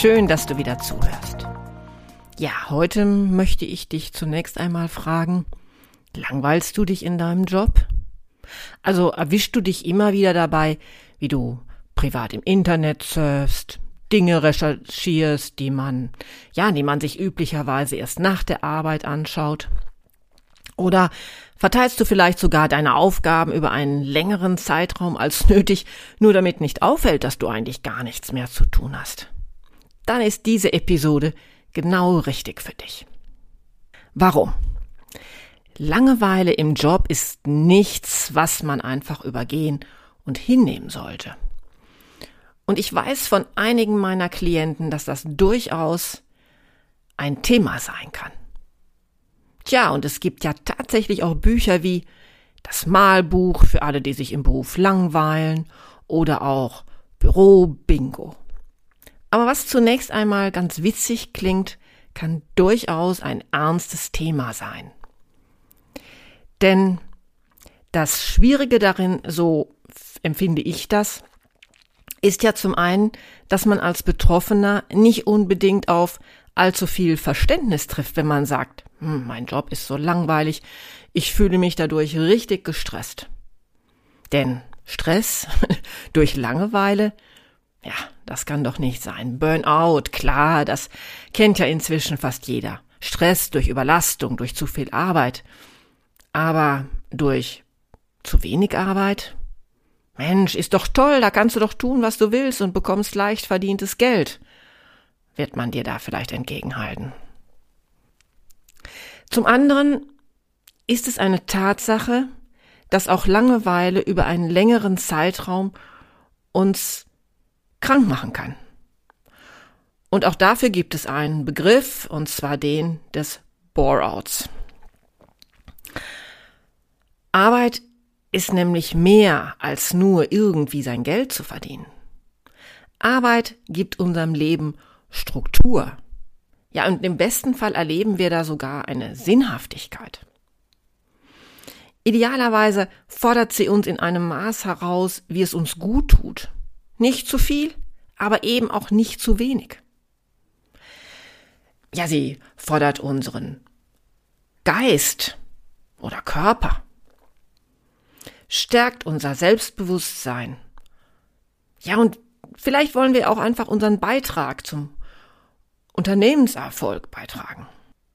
Schön, dass du wieder zuhörst. Ja, heute möchte ich dich zunächst einmal fragen, langweilst du dich in deinem Job? Also erwischst du dich immer wieder dabei, wie du privat im Internet surfst, Dinge recherchierst, die man, ja, die man sich üblicherweise erst nach der Arbeit anschaut? Oder verteilst du vielleicht sogar deine Aufgaben über einen längeren Zeitraum als nötig, nur damit nicht auffällt, dass du eigentlich gar nichts mehr zu tun hast? Dann ist diese Episode genau richtig für dich. Warum? Langeweile im Job ist nichts, was man einfach übergehen und hinnehmen sollte. Und ich weiß von einigen meiner Klienten, dass das durchaus ein Thema sein kann. Tja, und es gibt ja tatsächlich auch Bücher wie das Malbuch für alle, die sich im Beruf langweilen oder auch Büro Bingo. Aber was zunächst einmal ganz witzig klingt, kann durchaus ein ernstes Thema sein. Denn das Schwierige darin, so empfinde ich das, ist ja zum einen, dass man als Betroffener nicht unbedingt auf allzu viel Verständnis trifft, wenn man sagt, hm, mein Job ist so langweilig, ich fühle mich dadurch richtig gestresst. Denn Stress durch Langeweile, ja, das kann doch nicht sein. Burnout, klar, das kennt ja inzwischen fast jeder. Stress durch Überlastung, durch zu viel Arbeit. Aber durch zu wenig Arbeit? Mensch, ist doch toll, da kannst du doch tun, was du willst und bekommst leicht verdientes Geld wird man dir da vielleicht entgegenhalten. Zum anderen ist es eine Tatsache, dass auch Langeweile über einen längeren Zeitraum uns krank machen kann. Und auch dafür gibt es einen Begriff, und zwar den des Boreouts. Arbeit ist nämlich mehr als nur irgendwie sein Geld zu verdienen. Arbeit gibt unserem Leben Struktur. Ja, und im besten Fall erleben wir da sogar eine Sinnhaftigkeit. Idealerweise fordert sie uns in einem Maß heraus, wie es uns gut tut. Nicht zu viel, aber eben auch nicht zu wenig. Ja, sie fordert unseren Geist oder Körper, stärkt unser Selbstbewusstsein. Ja, und vielleicht wollen wir auch einfach unseren Beitrag zum Unternehmenserfolg beitragen.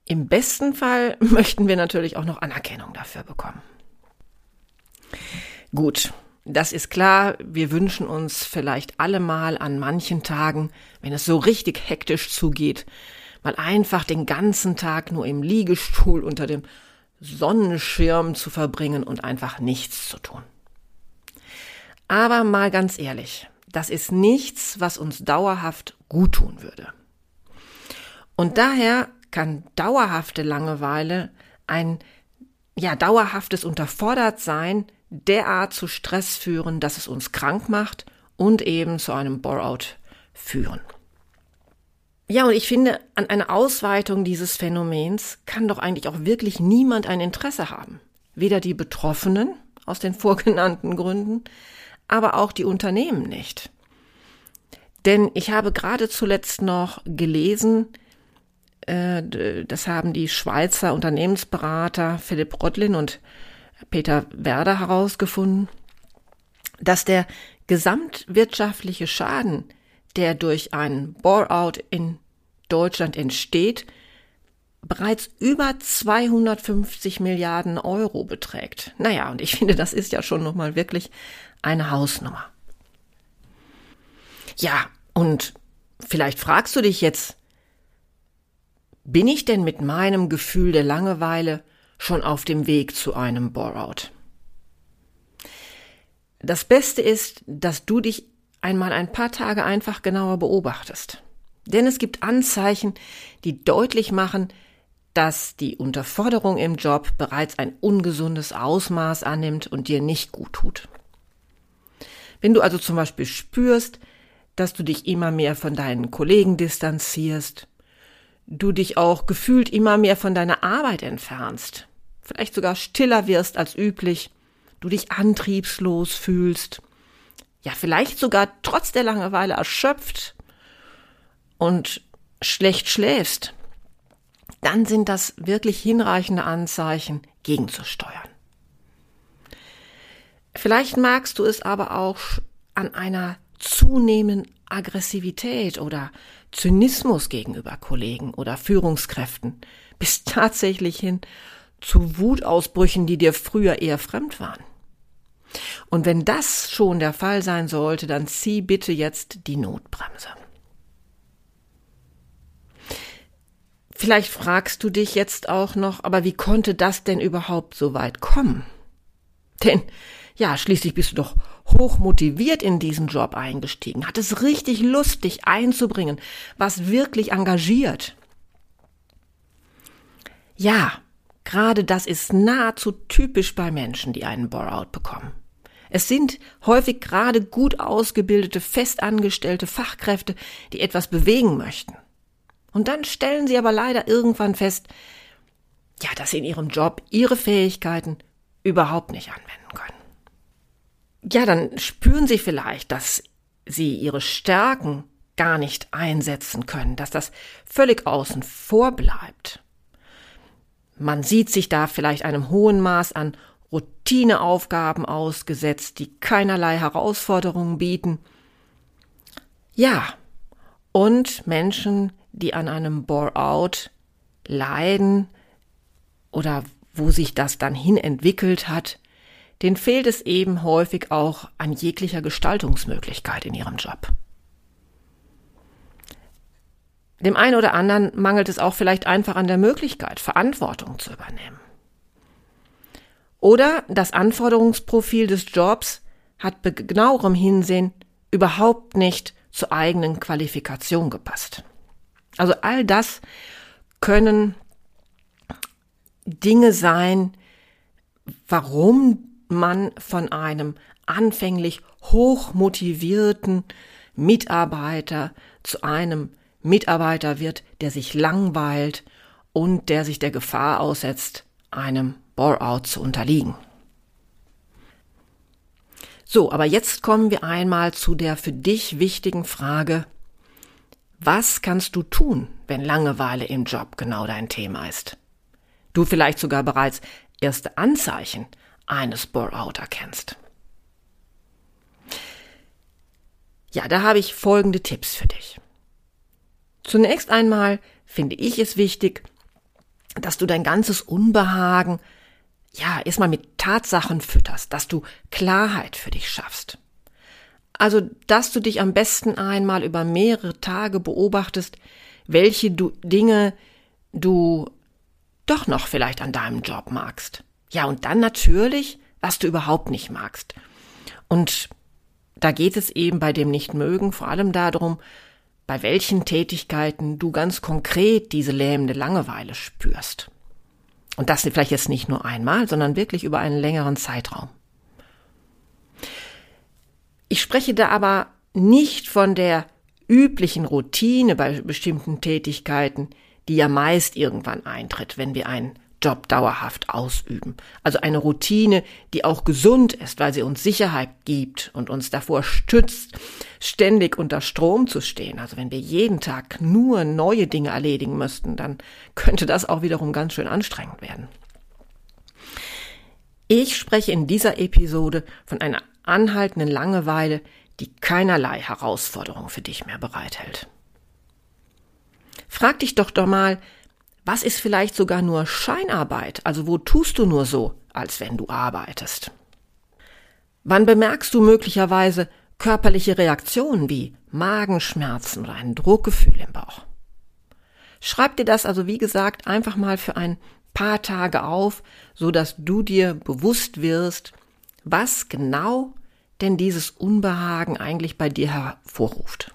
Im besten Fall möchten wir natürlich auch noch Anerkennung dafür bekommen. Gut, das ist klar, wir wünschen uns vielleicht alle mal an manchen Tagen, wenn es so richtig hektisch zugeht, mal einfach den ganzen Tag nur im Liegestuhl unter dem Sonnenschirm zu verbringen und einfach nichts zu tun. Aber mal ganz ehrlich, das ist nichts, was uns dauerhaft guttun würde. Und daher kann dauerhafte Langeweile ein ja dauerhaftes Unterfordertsein derart zu Stress führen, dass es uns krank macht und eben zu einem Bore-out führen. Ja, und ich finde, an einer Ausweitung dieses Phänomens kann doch eigentlich auch wirklich niemand ein Interesse haben. Weder die Betroffenen aus den vorgenannten Gründen, aber auch die Unternehmen nicht. Denn ich habe gerade zuletzt noch gelesen, äh, das haben die Schweizer Unternehmensberater Philipp Rottlin und Peter Werder herausgefunden, dass der gesamtwirtschaftliche Schaden, der durch einen Bore-out in Deutschland entsteht, bereits über 250 Milliarden Euro beträgt. Naja, und ich finde, das ist ja schon nochmal wirklich eine Hausnummer. Ja, und vielleicht fragst du dich jetzt, bin ich denn mit meinem Gefühl der Langeweile schon auf dem Weg zu einem Bore-out. Das Beste ist, dass du dich einmal ein paar Tage einfach genauer beobachtest. Denn es gibt Anzeichen, die deutlich machen, dass die Unterforderung im Job bereits ein ungesundes Ausmaß annimmt und dir nicht gut tut. Wenn du also zum Beispiel spürst, dass du dich immer mehr von deinen Kollegen distanzierst, du dich auch gefühlt immer mehr von deiner Arbeit entfernst, vielleicht sogar stiller wirst als üblich, du dich antriebslos fühlst, ja vielleicht sogar trotz der Langeweile erschöpft und schlecht schläfst, dann sind das wirklich hinreichende Anzeichen, gegenzusteuern. Vielleicht magst du es aber auch an einer zunehmenden Aggressivität oder Zynismus gegenüber Kollegen oder Führungskräften bis tatsächlich hin zu Wutausbrüchen, die dir früher eher fremd waren. Und wenn das schon der Fall sein sollte, dann zieh bitte jetzt die Notbremse. Vielleicht fragst du dich jetzt auch noch, aber wie konnte das denn überhaupt so weit kommen? Denn ja, schließlich bist du doch hoch motiviert in diesen Job eingestiegen, hattest richtig Lust, dich einzubringen, was wirklich engagiert. Ja, gerade das ist nahezu typisch bei Menschen, die einen Bore-out bekommen. Es sind häufig gerade gut ausgebildete, festangestellte Fachkräfte, die etwas bewegen möchten. Und dann stellen sie aber leider irgendwann fest, ja, dass sie in ihrem Job ihre Fähigkeiten überhaupt nicht anwenden können. Ja, dann spüren sie vielleicht, dass sie ihre Stärken gar nicht einsetzen können, dass das völlig außen vor bleibt. Man sieht sich da vielleicht einem hohen Maß an Routineaufgaben ausgesetzt, die keinerlei Herausforderungen bieten. Ja, und Menschen, die an einem Bore-out leiden oder wo sich das dann hin entwickelt hat, denen fehlt es eben häufig auch an jeglicher Gestaltungsmöglichkeit in ihrem Job. Dem einen oder anderen mangelt es auch vielleicht einfach an der Möglichkeit, Verantwortung zu übernehmen. Oder das Anforderungsprofil des Jobs hat bei genauerem Hinsehen überhaupt nicht zur eigenen Qualifikation gepasst. Also all das können Dinge sein, warum man von einem anfänglich hochmotivierten Mitarbeiter zu einem Mitarbeiter wird, der sich langweilt und der sich der Gefahr aussetzt, einem Bore-out zu unterliegen. So, aber jetzt kommen wir einmal zu der für dich wichtigen Frage, was kannst du tun, wenn Langeweile im Job genau dein Thema ist? Du vielleicht sogar bereits erste Anzeichen eines Bore-out erkennst. Ja, da habe ich folgende Tipps für dich. Zunächst einmal finde ich es wichtig, dass du dein ganzes Unbehagen ja erstmal mit Tatsachen fütterst, dass du Klarheit für dich schaffst. Also, dass du dich am besten einmal über mehrere Tage beobachtest, welche du Dinge du doch noch vielleicht an deinem Job magst. Ja, und dann natürlich, was du überhaupt nicht magst. Und da geht es eben bei dem Nichtmögen vor allem darum, bei welchen Tätigkeiten du ganz konkret diese lähmende Langeweile spürst. Und das vielleicht jetzt nicht nur einmal, sondern wirklich über einen längeren Zeitraum. Ich spreche da aber nicht von der üblichen Routine bei bestimmten Tätigkeiten, die ja meist irgendwann eintritt, wenn wir einen Job dauerhaft ausüben. Also eine Routine, die auch gesund ist, weil sie uns Sicherheit gibt und uns davor stützt, ständig unter Strom zu stehen. Also wenn wir jeden Tag nur neue Dinge erledigen müssten, dann könnte das auch wiederum ganz schön anstrengend werden. Ich spreche in dieser Episode von einer anhaltenden Langeweile, die keinerlei Herausforderung für dich mehr bereithält. Frag dich doch doch mal, was ist vielleicht sogar nur Scheinarbeit? Also wo tust du nur so, als wenn du arbeitest? Wann bemerkst du möglicherweise körperliche Reaktionen wie Magenschmerzen oder ein Druckgefühl im Bauch? Schreib dir das also, wie gesagt, einfach mal für ein paar Tage auf, so dass du dir bewusst wirst, was genau denn dieses Unbehagen eigentlich bei dir hervorruft.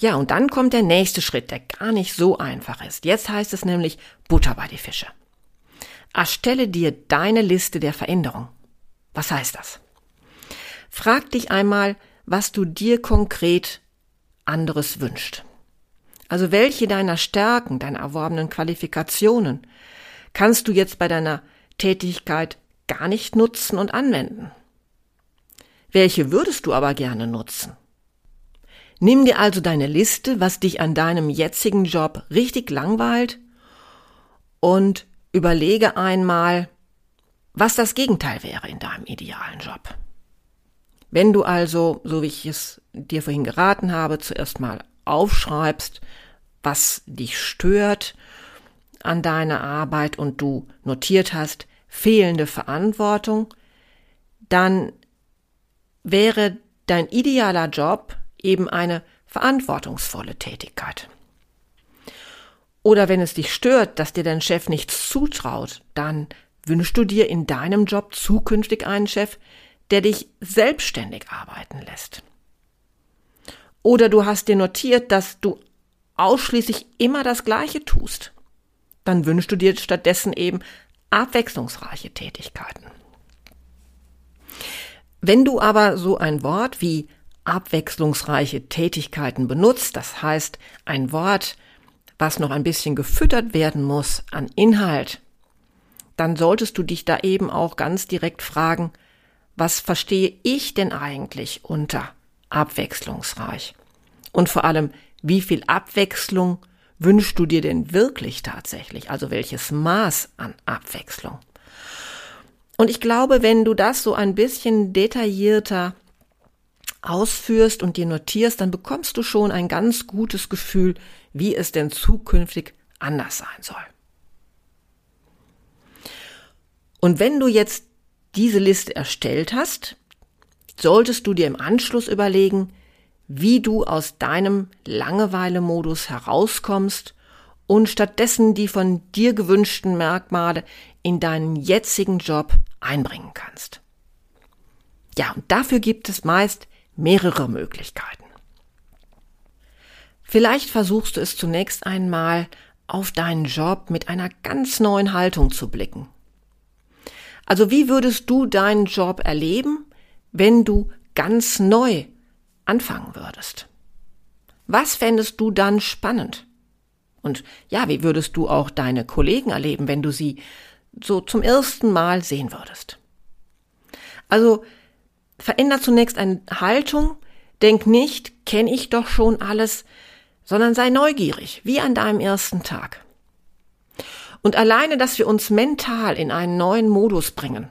Ja, und dann kommt der nächste Schritt, der gar nicht so einfach ist. Jetzt heißt es nämlich Butter bei die Fische. Erstelle dir deine Liste der Veränderung. Was heißt das? Frag dich einmal, was du dir konkret anderes wünscht. Also welche deiner Stärken, deiner erworbenen Qualifikationen kannst du jetzt bei deiner Tätigkeit gar nicht nutzen und anwenden? Welche würdest du aber gerne nutzen? Nimm dir also deine Liste, was dich an deinem jetzigen Job richtig langweilt und überlege einmal, was das Gegenteil wäre in deinem idealen Job. Wenn du also, so wie ich es dir vorhin geraten habe, zuerst mal aufschreibst, was dich stört an deiner Arbeit und du notiert hast, fehlende Verantwortung, dann wäre dein idealer Job eben eine verantwortungsvolle Tätigkeit. Oder wenn es dich stört, dass dir dein Chef nichts zutraut, dann wünschst du dir in deinem Job zukünftig einen Chef, der dich selbstständig arbeiten lässt. Oder du hast dir notiert, dass du ausschließlich immer das Gleiche tust. Dann wünschst du dir stattdessen eben abwechslungsreiche Tätigkeiten. Wenn du aber so ein Wort wie abwechslungsreiche Tätigkeiten benutzt, das heißt ein Wort, was noch ein bisschen gefüttert werden muss an Inhalt, dann solltest du dich da eben auch ganz direkt fragen, was verstehe ich denn eigentlich unter abwechslungsreich? Und vor allem, wie viel Abwechslung wünschst du dir denn wirklich tatsächlich? Also welches Maß an Abwechslung? Und ich glaube, wenn du das so ein bisschen detaillierter ausführst und dir notierst, dann bekommst du schon ein ganz gutes Gefühl, wie es denn zukünftig anders sein soll. Und wenn du jetzt diese Liste erstellt hast, solltest du dir im Anschluss überlegen, wie du aus deinem Langeweile-Modus herauskommst und stattdessen die von dir gewünschten Merkmale in deinen jetzigen Job einbringen kannst. Ja, und dafür gibt es meist mehrere Möglichkeiten. Vielleicht versuchst du es zunächst einmal auf deinen Job mit einer ganz neuen Haltung zu blicken. Also wie würdest du deinen Job erleben, wenn du ganz neu anfangen würdest? Was fändest du dann spannend? Und ja, wie würdest du auch deine Kollegen erleben, wenn du sie so zum ersten Mal sehen würdest? Also veränder zunächst eine Haltung, denk nicht, kenne ich doch schon alles, sondern sei neugierig, wie an deinem ersten Tag. Und alleine, dass wir uns mental in einen neuen Modus bringen,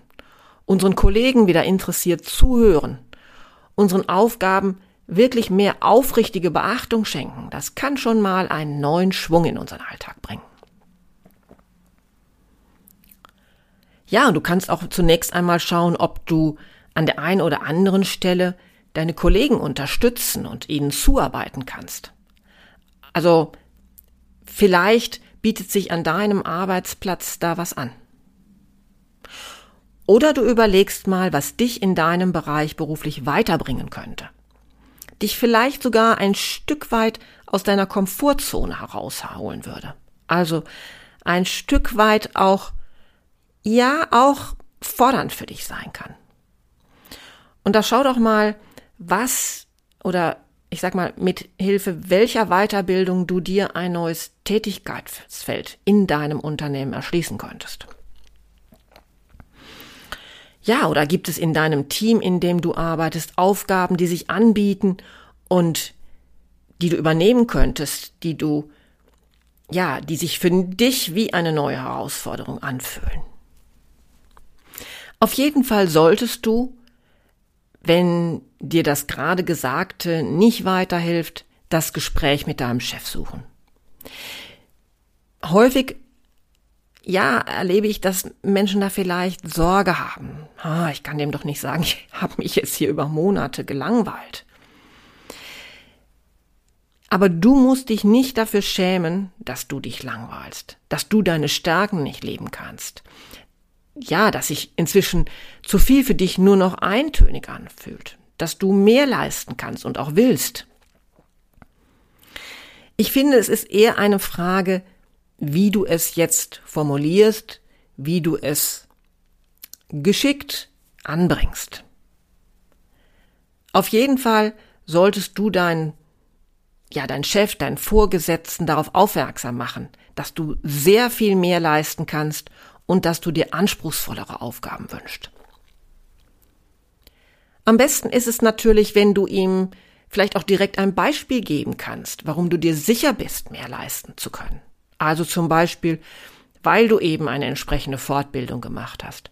unseren Kollegen wieder interessiert zuhören, unseren Aufgaben wirklich mehr aufrichtige Beachtung schenken, das kann schon mal einen neuen Schwung in unseren Alltag bringen. Ja, du kannst auch zunächst einmal schauen, ob du an der einen oder anderen Stelle deine Kollegen unterstützen und ihnen zuarbeiten kannst. Also vielleicht bietet sich an deinem Arbeitsplatz da was an. Oder du überlegst mal, was dich in deinem Bereich beruflich weiterbringen könnte. Dich vielleicht sogar ein Stück weit aus deiner Komfortzone herausholen würde. Also ein Stück weit auch, ja, auch fordernd für dich sein kann. Und da schau doch mal, was oder ich sag mal, mit Hilfe welcher Weiterbildung du dir ein neues Tätigkeitsfeld in deinem Unternehmen erschließen könntest. Ja, oder gibt es in deinem Team, in dem du arbeitest, Aufgaben, die sich anbieten und die du übernehmen könntest, die du, ja, die sich für dich wie eine neue Herausforderung anfühlen? Auf jeden Fall solltest du wenn dir das gerade Gesagte nicht weiterhilft, das Gespräch mit deinem Chef suchen. Häufig, ja, erlebe ich, dass Menschen da vielleicht Sorge haben. Ah, ich kann dem doch nicht sagen, ich habe mich jetzt hier über Monate gelangweilt. Aber du musst dich nicht dafür schämen, dass du dich langweilst, dass du deine Stärken nicht leben kannst. Ja, dass sich inzwischen zu viel für dich nur noch eintönig anfühlt, dass du mehr leisten kannst und auch willst. Ich finde, es ist eher eine Frage, wie du es jetzt formulierst, wie du es geschickt anbringst. Auf jeden Fall solltest du deinen ja, dein Chef, deinen Vorgesetzten darauf aufmerksam machen, dass du sehr viel mehr leisten kannst und dass du dir anspruchsvollere Aufgaben wünschst. Am besten ist es natürlich, wenn du ihm vielleicht auch direkt ein Beispiel geben kannst, warum du dir sicher bist, mehr leisten zu können. Also zum Beispiel, weil du eben eine entsprechende Fortbildung gemacht hast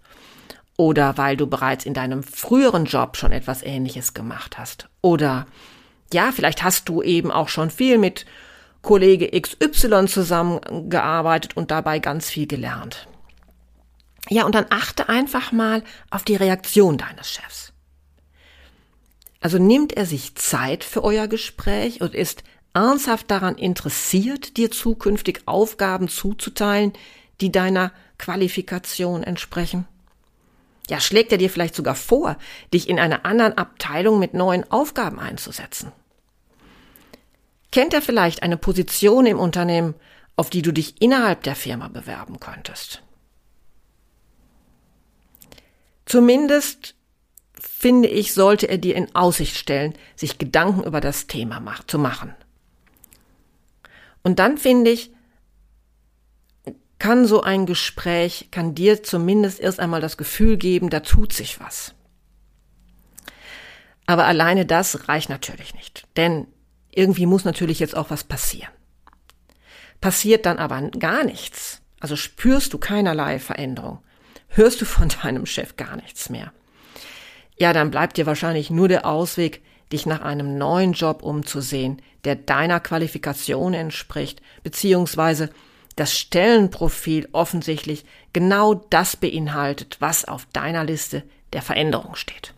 oder weil du bereits in deinem früheren Job schon etwas Ähnliches gemacht hast oder ja, vielleicht hast du eben auch schon viel mit Kollege XY zusammengearbeitet und dabei ganz viel gelernt. Ja, und dann achte einfach mal auf die Reaktion deines Chefs. Also nimmt er sich Zeit für euer Gespräch und ist ernsthaft daran interessiert, dir zukünftig Aufgaben zuzuteilen, die deiner Qualifikation entsprechen? Ja, schlägt er dir vielleicht sogar vor, dich in einer anderen Abteilung mit neuen Aufgaben einzusetzen? Kennt er vielleicht eine Position im Unternehmen, auf die du dich innerhalb der Firma bewerben könntest? Zumindest finde ich, sollte er dir in Aussicht stellen, sich Gedanken über das Thema zu machen. Und dann finde ich, kann so ein Gespräch, kann dir zumindest erst einmal das Gefühl geben, da tut sich was. Aber alleine das reicht natürlich nicht, denn irgendwie muss natürlich jetzt auch was passieren. Passiert dann aber gar nichts, also spürst du keinerlei Veränderung, hörst du von deinem Chef gar nichts mehr. Ja, dann bleibt dir wahrscheinlich nur der Ausweg, dich nach einem neuen Job umzusehen, der deiner Qualifikation entspricht, beziehungsweise das Stellenprofil offensichtlich genau das beinhaltet, was auf deiner Liste der Veränderung steht.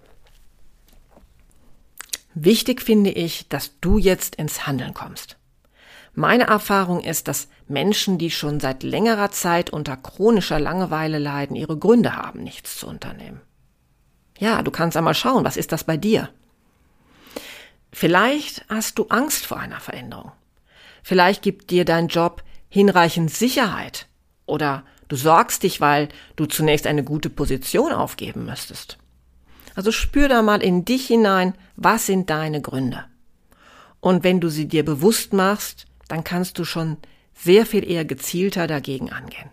Wichtig finde ich, dass du jetzt ins Handeln kommst. Meine Erfahrung ist, dass Menschen, die schon seit längerer Zeit unter chronischer Langeweile leiden, ihre Gründe haben, nichts zu unternehmen. Ja, du kannst einmal schauen, was ist das bei dir? Vielleicht hast du Angst vor einer Veränderung. Vielleicht gibt dir dein Job hinreichend Sicherheit oder du sorgst dich, weil du zunächst eine gute Position aufgeben müsstest. Also spür da mal in dich hinein, was sind deine Gründe. Und wenn du sie dir bewusst machst, dann kannst du schon sehr viel eher gezielter dagegen angehen.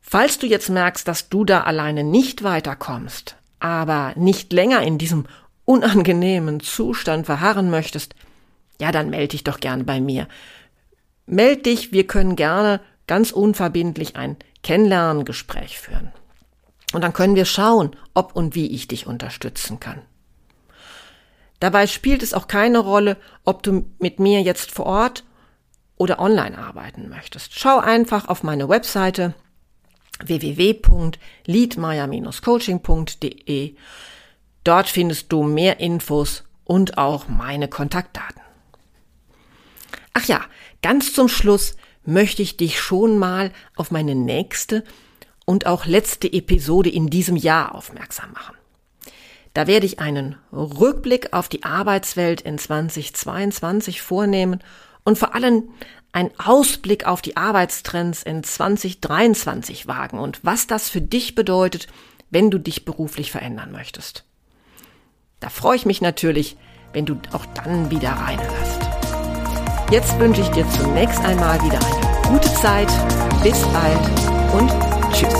Falls du jetzt merkst, dass du da alleine nicht weiterkommst, aber nicht länger in diesem unangenehmen Zustand verharren möchtest, ja, dann melde dich doch gern bei mir. Meld dich, wir können gerne ganz unverbindlich ein Kennenlerngespräch führen. Und dann können wir schauen, ob und wie ich dich unterstützen kann. Dabei spielt es auch keine Rolle, ob du mit mir jetzt vor Ort oder online arbeiten möchtest. Schau einfach auf meine Webseite www.liedmeier-coaching.de. Dort findest du mehr Infos und auch meine Kontaktdaten. Ach ja, ganz zum Schluss möchte ich dich schon mal auf meine nächste und auch letzte Episode in diesem Jahr aufmerksam machen. Da werde ich einen Rückblick auf die Arbeitswelt in 2022 vornehmen und vor allem einen Ausblick auf die Arbeitstrends in 2023 wagen und was das für dich bedeutet, wenn du dich beruflich verändern möchtest. Da freue ich mich natürlich, wenn du auch dann wieder reinhörst. Jetzt wünsche ich dir zunächst einmal wieder eine gute Zeit. Bis bald und Tschüss.